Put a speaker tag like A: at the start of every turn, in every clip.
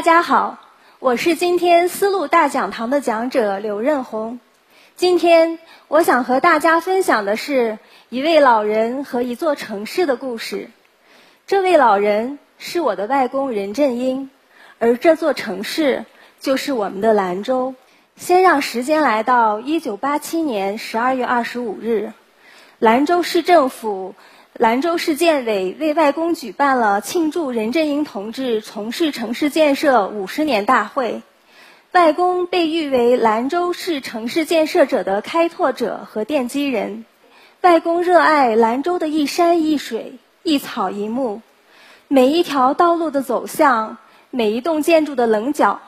A: 大家好，我是今天丝路大讲堂的讲者刘任红。今天我想和大家分享的是一位老人和一座城市的故事。这位老人是我的外公任振英，而这座城市就是我们的兰州。先让时间来到一九八七年十二月二十五日，兰州市政府。兰州市建委为外公举办了庆祝任振英同志从事城市建设五十年大会。外公被誉为兰州市城市建设者的开拓者和奠基人。外公热爱兰州的一山一水、一草一木，每一条道路的走向，每一栋建筑的棱角，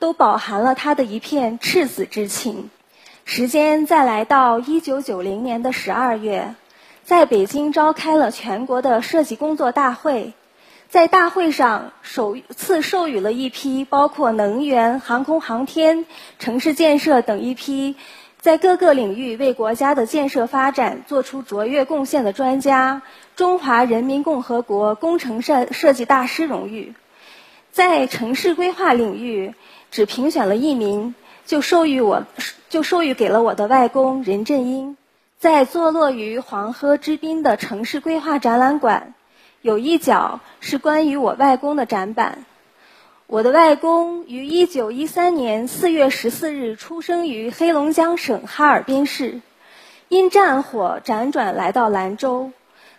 A: 都饱含了他的一片赤子之情。时间再来到一九九零年的十二月。在北京召开了全国的设计工作大会，在大会上首次授予了一批包括能源、航空航天、城市建设等一批，在各个领域为国家的建设发展做出卓越贡献的专家——中华人民共和国工程设设计大师荣誉。在城市规划领域，只评选了一名，就授予我，就授予给了我的外公任振英。在坐落于黄河之滨的城市规划展览馆，有一角是关于我外公的展板。我的外公于一九一三年四月十四日出生于黑龙江省哈尔滨市，因战火辗转来到兰州，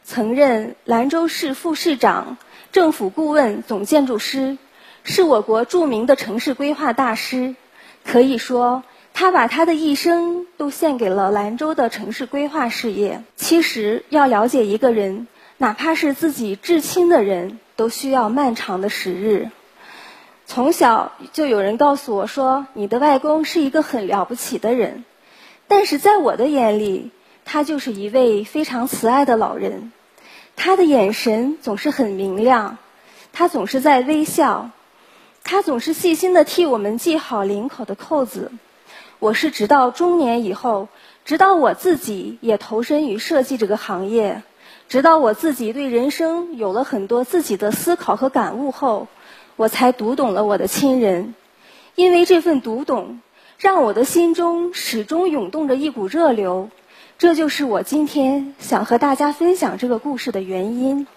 A: 曾任兰州市副市长、政府顾问、总建筑师，是我国著名的城市规划大师。可以说。他把他的一生都献给了兰州的城市规划事业。其实，要了解一个人，哪怕是自己至亲的人，都需要漫长的时日。从小就有人告诉我说，你的外公是一个很了不起的人，但是在我的眼里，他就是一位非常慈爱的老人。他的眼神总是很明亮，他总是在微笑，他总是细心的替我们系好领口的扣子。我是直到中年以后，直到我自己也投身于设计这个行业，直到我自己对人生有了很多自己的思考和感悟后，我才读懂了我的亲人。因为这份读懂，让我的心中始终涌动着一股热流。这就是我今天想和大家分享这个故事的原因。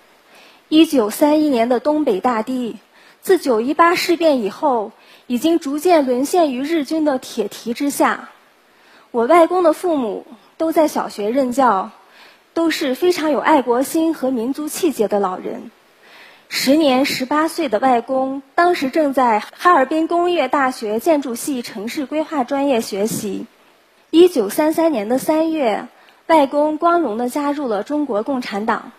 A: 一九三一年的东北大地，自九一八事变以后。已经逐渐沦陷于日军的铁蹄之下。我外公的父母都在小学任教，都是非常有爱国心和民族气节的老人。时年十八岁的外公，当时正在哈尔滨工业大学建筑系城市规划专业学习。一九三三年的三月，外公光荣地加入了中国共产党，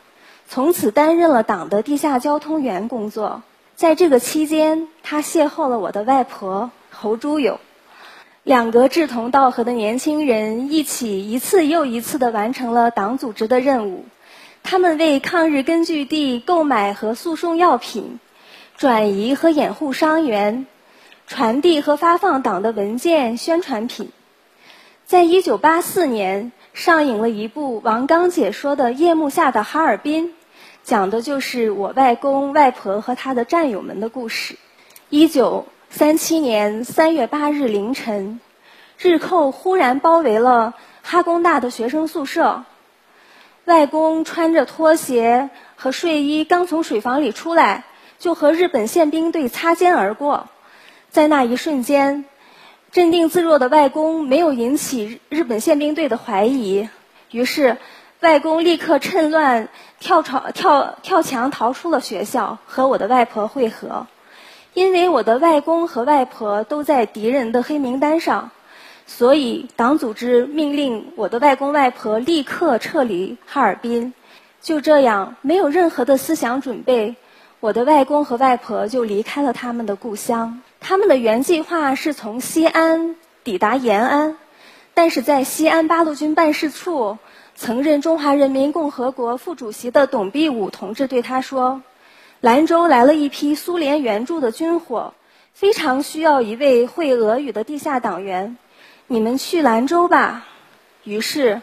A: 从此担任了党的地下交通员工作。在这个期间，他邂逅了我的外婆侯珠友，两个志同道合的年轻人一起一次又一次地完成了党组织的任务。他们为抗日根据地购买和诉讼药品，转移和掩护伤员，传递和发放党的文件宣传品。在一九八四年，上映了一部王刚解说的《夜幕下的哈尔滨》。讲的就是我外公外婆和他的战友们的故事。一九三七年三月八日凌晨，日寇忽然包围了哈工大的学生宿舍。外公穿着拖鞋和睡衣刚从水房里出来，就和日本宪兵队擦肩而过。在那一瞬间，镇定自若的外公没有引起日本宪兵队的怀疑，于是。外公立刻趁乱跳床跳跳墙逃出了学校，和我的外婆会合。因为我的外公和外婆都在敌人的黑名单上，所以党组织命令我的外公外婆立刻撤离哈尔滨。就这样，没有任何的思想准备，我的外公和外婆就离开了他们的故乡。他们的原计划是从西安抵达延安，但是在西安八路军办事处。曾任中华人民共和国副主席的董必武同志对他说：“兰州来了一批苏联援助的军火，非常需要一位会俄语的地下党员，你们去兰州吧。”于是，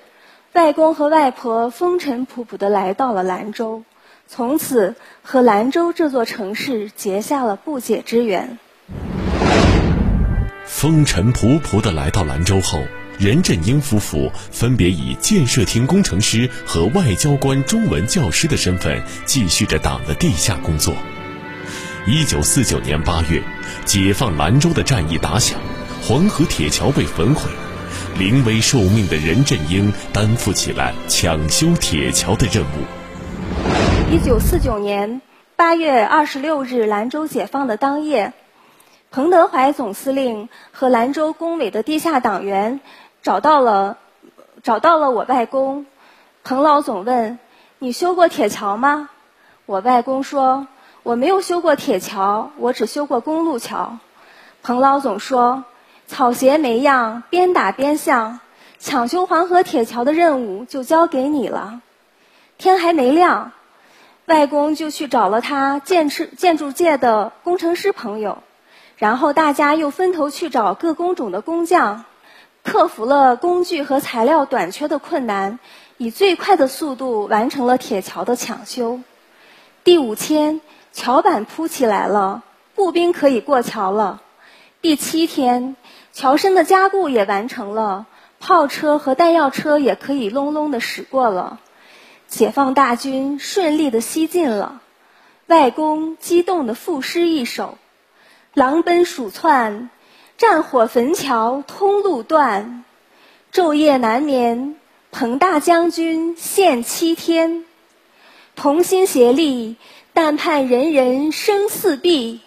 A: 外公和外婆风尘仆仆地来到了兰州，从此和兰州这座城市结下了不解之缘。
B: 风尘仆仆的来到兰州后，任振英夫妇分别以建设厅工程师和外交官中文教师的身份，继续着党的地下工作。一九四九年八月，解放兰州的战役打响，黄河铁桥被焚毁，临危受命的任振英担负起了抢修铁桥的任务。
A: 一九四九年八月二十六日，兰州解放的当夜，彭德怀总司令和兰州工委的地下党员找到了找到了我外公。彭老总问：“你修过铁桥吗？”我外公说。我没有修过铁桥，我只修过公路桥。彭老总说：“草鞋没样，边打边向，抢修黄河铁桥的任务就交给你了。”天还没亮，外公就去找了他建设建筑界的工程师朋友，然后大家又分头去找各工种的工匠，克服了工具和材料短缺的困难，以最快的速度完成了铁桥的抢修。第五天。桥板铺起来了，步兵可以过桥了。第七天，桥身的加固也完成了，炮车和弹药车也可以隆隆的驶过了。解放大军顺利的西进了。外公激动的赋诗一首：“狼奔鼠窜，战火焚桥通路断，昼夜难眠，彭大将军献七天，同心协力。”但盼人人生四壁，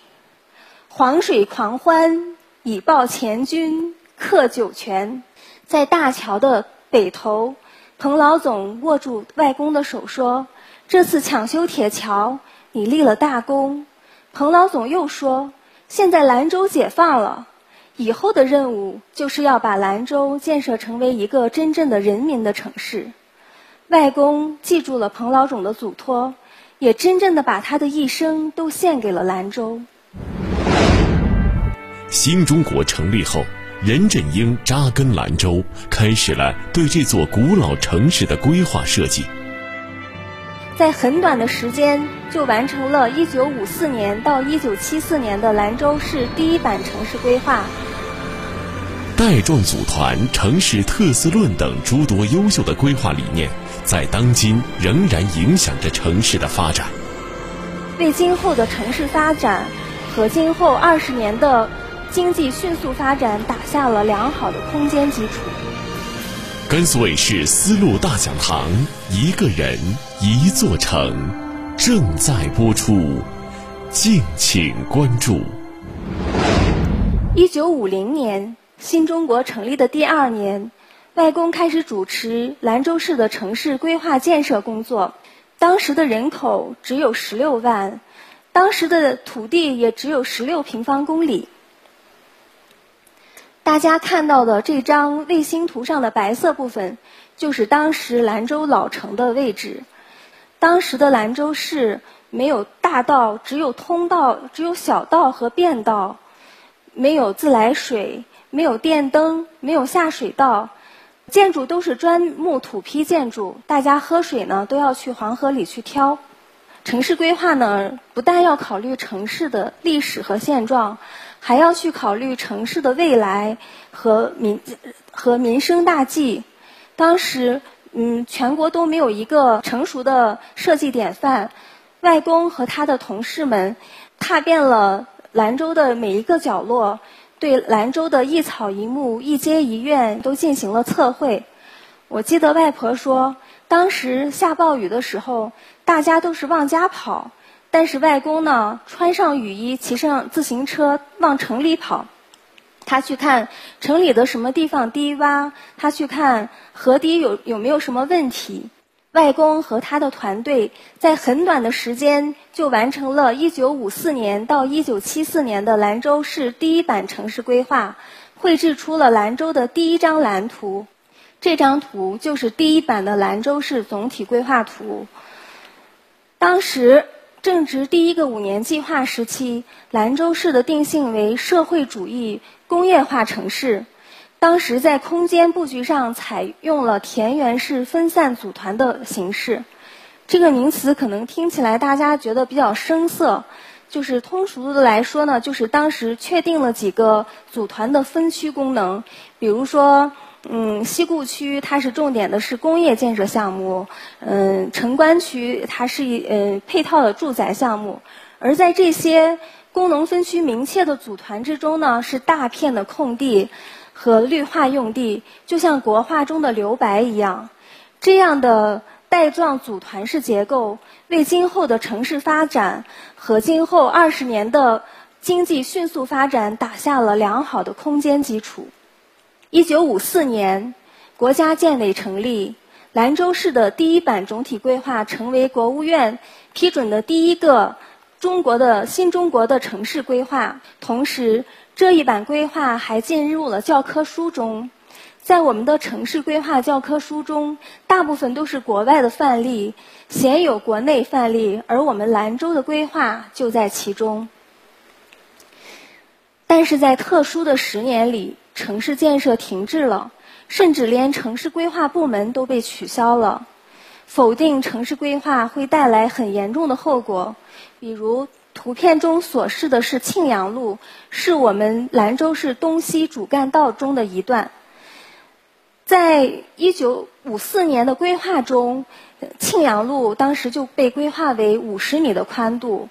A: 黄水狂欢以报前军克酒泉。在大桥的北头，彭老总握住外公的手说：“这次抢修铁桥，你立了大功。”彭老总又说：“现在兰州解放了，以后的任务就是要把兰州建设成为一个真正的人民的城市。”外公记住了彭老总的嘱托。也真正的把他的一生都献给了兰州。
B: 新中国成立后，任振英扎根兰州，开始了对这座古老城市的规划设计。
A: 在很短的时间，就完成了1954年到1974年的兰州市第一版城市规划。
B: 带状组团、城市特色论等诸多优秀的规划理念。在当今仍然影响着城市的发展，
A: 为今后的城市发展和今后二十年的经济迅速发展打下了良好的空间基础。
B: 甘肃卫视丝路大讲堂，一个人一座城，正在播出，敬请关注。
A: 一九五零年，新中国成立的第二年。外公开始主持兰州市的城市规划建设工作，当时的人口只有十六万，当时的土地也只有十六平方公里。大家看到的这张卫星图上的白色部分，就是当时兰州老城的位置。当时的兰州市没有大道，只有通道，只有小道和便道，没有自来水，没有电灯，没有下水道。建筑都是砖木土坯建筑，大家喝水呢都要去黄河里去挑。城市规划呢，不但要考虑城市的历史和现状，还要去考虑城市的未来和民和民生大计。当时，嗯，全国都没有一个成熟的设计典范。外公和他的同事们，踏遍了兰州的每一个角落。对兰州的一草一木、一街一院都进行了测绘。我记得外婆说，当时下暴雨的时候，大家都是往家跑，但是外公呢，穿上雨衣，骑上自行车往城里跑。他去看城里的什么地方低洼，他去看河堤有有没有什么问题。外公和他的团队在很短的时间就完成了一九五四年到一九七四年的兰州市第一版城市规划，绘制出了兰州的第一张蓝图。这张图就是第一版的兰州市总体规划图。当时正值第一个五年计划时期，兰州市的定性为社会主义工业化城市。当时在空间布局上采用了田园式分散组团的形式，这个名词可能听起来大家觉得比较生涩，就是通俗的来说呢，就是当时确定了几个组团的分区功能，比如说，嗯，西固区它是重点的是工业建设项目，嗯，城关区它是一嗯配套的住宅项目，而在这些功能分区明确的组团之中呢，是大片的空地和绿化用地，就像国画中的留白一样，这样的。带状组团式结构为今后的城市发展和今后二十年的经济迅速发展打下了良好的空间基础。一九五四年，国家建委成立，兰州市的第一版总体规划成为国务院批准的第一个中国的新中国的城市规划。同时，这一版规划还进入了教科书中。在我们的城市规划教科书中，大部分都是国外的范例，鲜有国内范例，而我们兰州的规划就在其中。但是在特殊的十年里，城市建设停滞了，甚至连城市规划部门都被取消了。否定城市规划会带来很严重的后果，比如图片中所示的是庆阳路，是我们兰州市东西主干道中的一段。在一九五四年的规划中，庆阳路当时就被规划为五十米的宽度，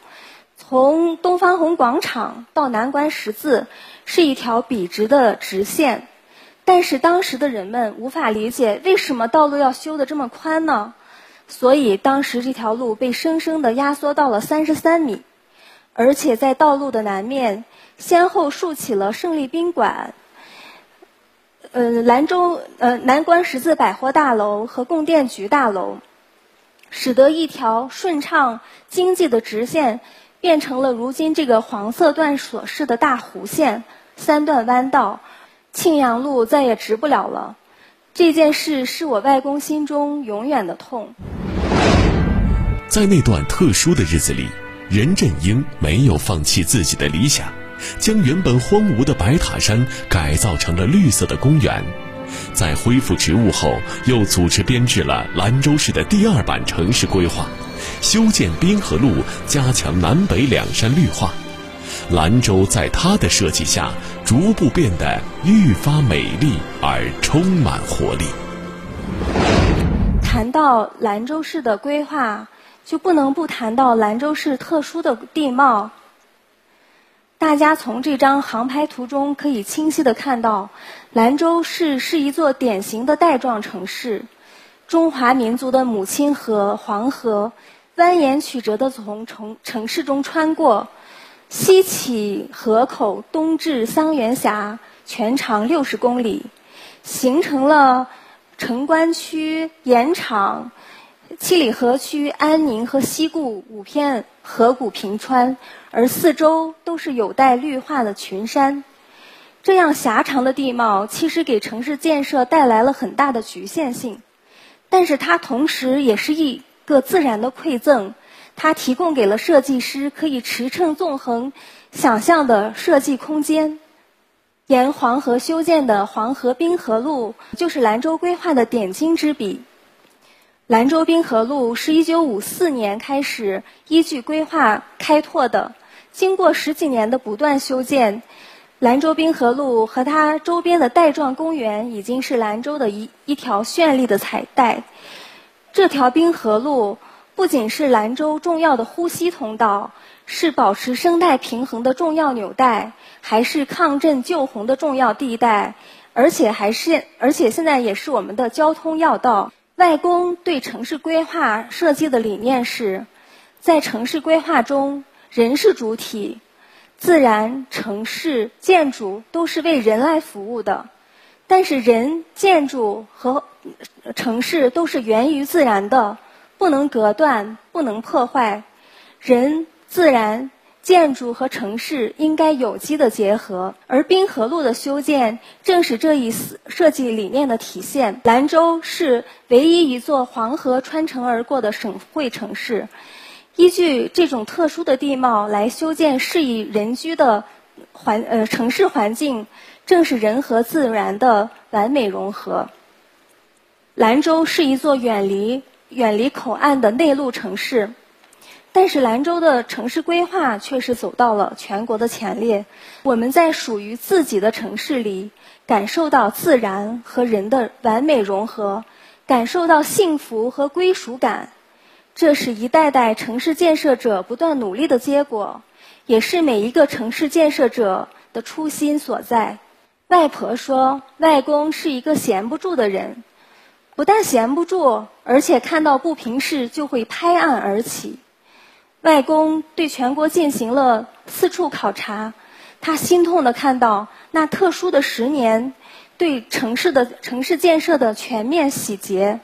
A: 从东方红广场到南关十字是一条笔直的直线。但是当时的人们无法理解为什么道路要修的这么宽呢？所以当时这条路被生生的压缩到了三十三米，而且在道路的南面先后竖起了胜利宾馆。嗯，兰州呃南关十字百货大楼和供电局大楼，使得一条顺畅经济的直线变成了如今这个黄色段所示的大弧线，三段弯道，庆阳路再也直不了了。这件事是我外公心中永远的痛。
B: 在那段特殊的日子里，任振英没有放弃自己的理想。将原本荒芜的白塔山改造成了绿色的公园，在恢复植物后，又组织编制了兰州市的第二版城市规划，修建滨河路，加强南北两山绿化。兰州在他的设计下，逐步变得愈发美丽而充满活力。
A: 谈到兰州市的规划，就不能不谈到兰州市特殊的地貌。大家从这张航拍图中可以清晰的看到，兰州市是一座典型的带状城市。中华民族的母亲河黄河，蜿蜒曲折的从城城市中穿过，西起河口，东至桑园峡，全长六十公里，形成了城关区、盐场。七里河区、安宁和西固五片河谷平川，而四周都是有待绿化的群山。这样狭长的地貌，其实给城市建设带来了很大的局限性。但是它同时也是一个自然的馈赠，它提供给了设计师可以驰骋纵横、想象的设计空间。沿黄河修建的黄河滨河路，就是兰州规划的点睛之笔。兰州滨河路是一九五四年开始依据规划开拓的，经过十几年的不断修建，兰州滨河路和它周边的带状公园已经是兰州的一一条绚丽的彩带。这条滨河路不仅是兰州重要的呼吸通道，是保持生态平衡的重要纽带，还是抗震救洪的重要地带，而且还是而且现在也是我们的交通要道。外公对城市规划设计的理念是，在城市规划中，人是主体，自然、城市、建筑都是为人来服务的。但是，人、建筑和城市都是源于自然的，不能隔断，不能破坏。人、自然。建筑和城市应该有机的结合，而滨河路的修建正是这一设计理念的体现。兰州是唯一一座黄河穿城而过的省会城市，依据这种特殊的地貌来修建适宜人居的环呃城市环境，正是人和自然的完美融合。兰州是一座远离远离口岸的内陆城市。但是兰州的城市规划却是走到了全国的前列。我们在属于自己的城市里，感受到自然和人的完美融合，感受到幸福和归属感。这是一代代城市建设者不断努力的结果，也是每一个城市建设者的初心所在。外婆说，外公是一个闲不住的人，不但闲不住，而且看到不平事就会拍案而起。外公对全国进行了四处考察，他心痛地看到那特殊的十年对城市的城市建设的全面洗劫。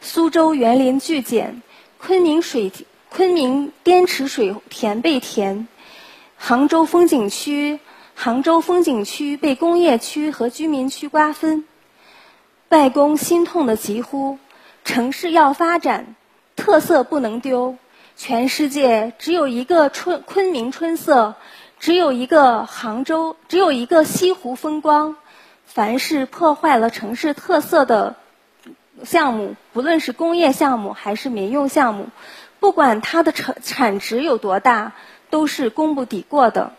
A: 苏州园林巨减，昆明水昆明滇池水田被填，杭州风景区杭州风景区被工业区和居民区瓜分。外公心痛的疾呼：城市要发展，特色不能丢。全世界只有一个春昆明春色，只有一个杭州，只有一个西湖风光。凡是破坏了城市特色的项目，不论是工业项目还是民用项目，不管它的产产值有多大，都是功不抵过的。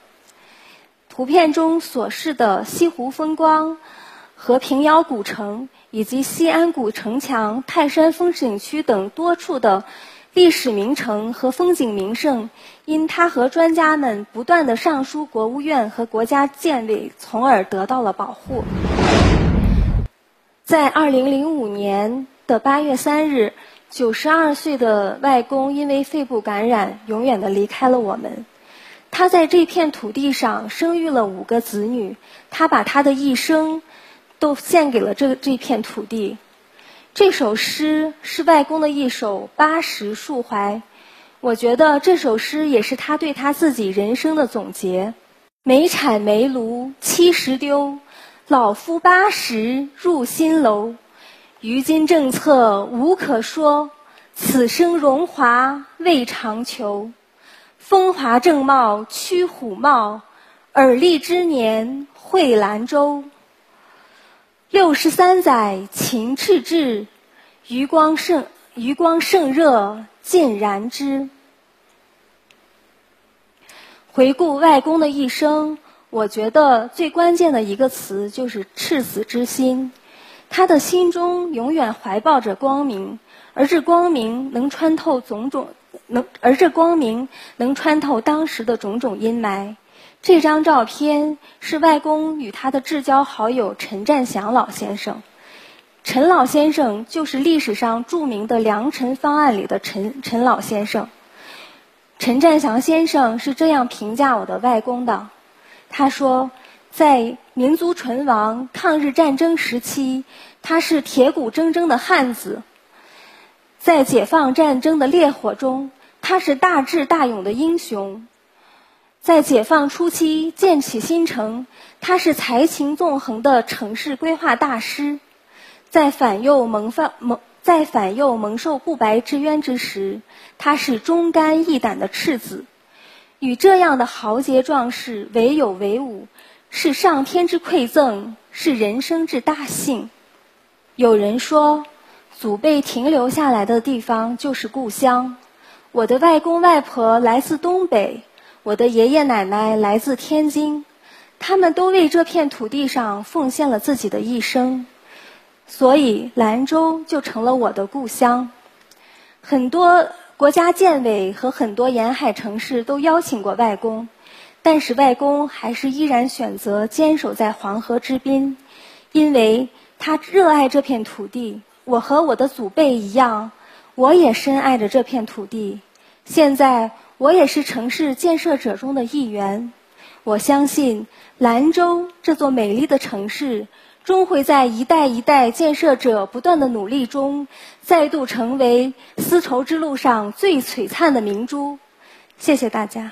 A: 图片中所示的西湖风光、和平遥古城以及西安古城墙、泰山风景区等多处的。历史名城和风景名胜，因他和专家们不断的上书国务院和国家建委，从而得到了保护。在二零零五年的八月三日，九十二岁的外公因为肺部感染，永远的离开了我们。他在这片土地上生育了五个子女，他把他的一生都献给了这这片土地。这首诗是外公的一首八十抒怀，我觉得这首诗也是他对他自己人生的总结。没铲煤炉七十丢，老夫八十入新楼。于今政策无可说，此生荣华未尝求。风华正茂驱虎豹，耳立之年会兰州。六十三载秦赤志，余光盛余光盛热尽燃之。回顾外公的一生，我觉得最关键的一个词就是赤子之心。他的心中永远怀抱着光明，而这光明能穿透种种能，而这光明能穿透当时的种种阴霾。这张照片是外公与他的至交好友陈占祥老先生。陈老先生就是历史上著名的“良辰方案”里的陈陈老先生。陈占祥先生是这样评价我的外公的：他说，在民族存亡、抗日战争时期，他是铁骨铮铮的汉子；在解放战争的烈火中，他是大智大勇的英雄。在解放初期建起新城，他是才情纵横的城市规划大师；在反右蒙犯蒙在反右蒙受不白之冤之时，他是忠肝义胆的赤子。与这样的豪杰壮士为友为伍，是上天之馈赠，是人生之大幸。有人说，祖辈停留下来的地方就是故乡。我的外公外婆来自东北。我的爷爷奶奶来自天津，他们都为这片土地上奉献了自己的一生，所以兰州就成了我的故乡。很多国家建委和很多沿海城市都邀请过外公，但是外公还是依然选择坚守在黄河之滨，因为他热爱这片土地。我和我的祖辈一样，我也深爱着这片土地。现在。我也是城市建设者中的一员，我相信兰州这座美丽的城市，终会在一代一代建设者不断的努力中，再度成为丝绸之路上最璀璨的明珠。谢谢大家。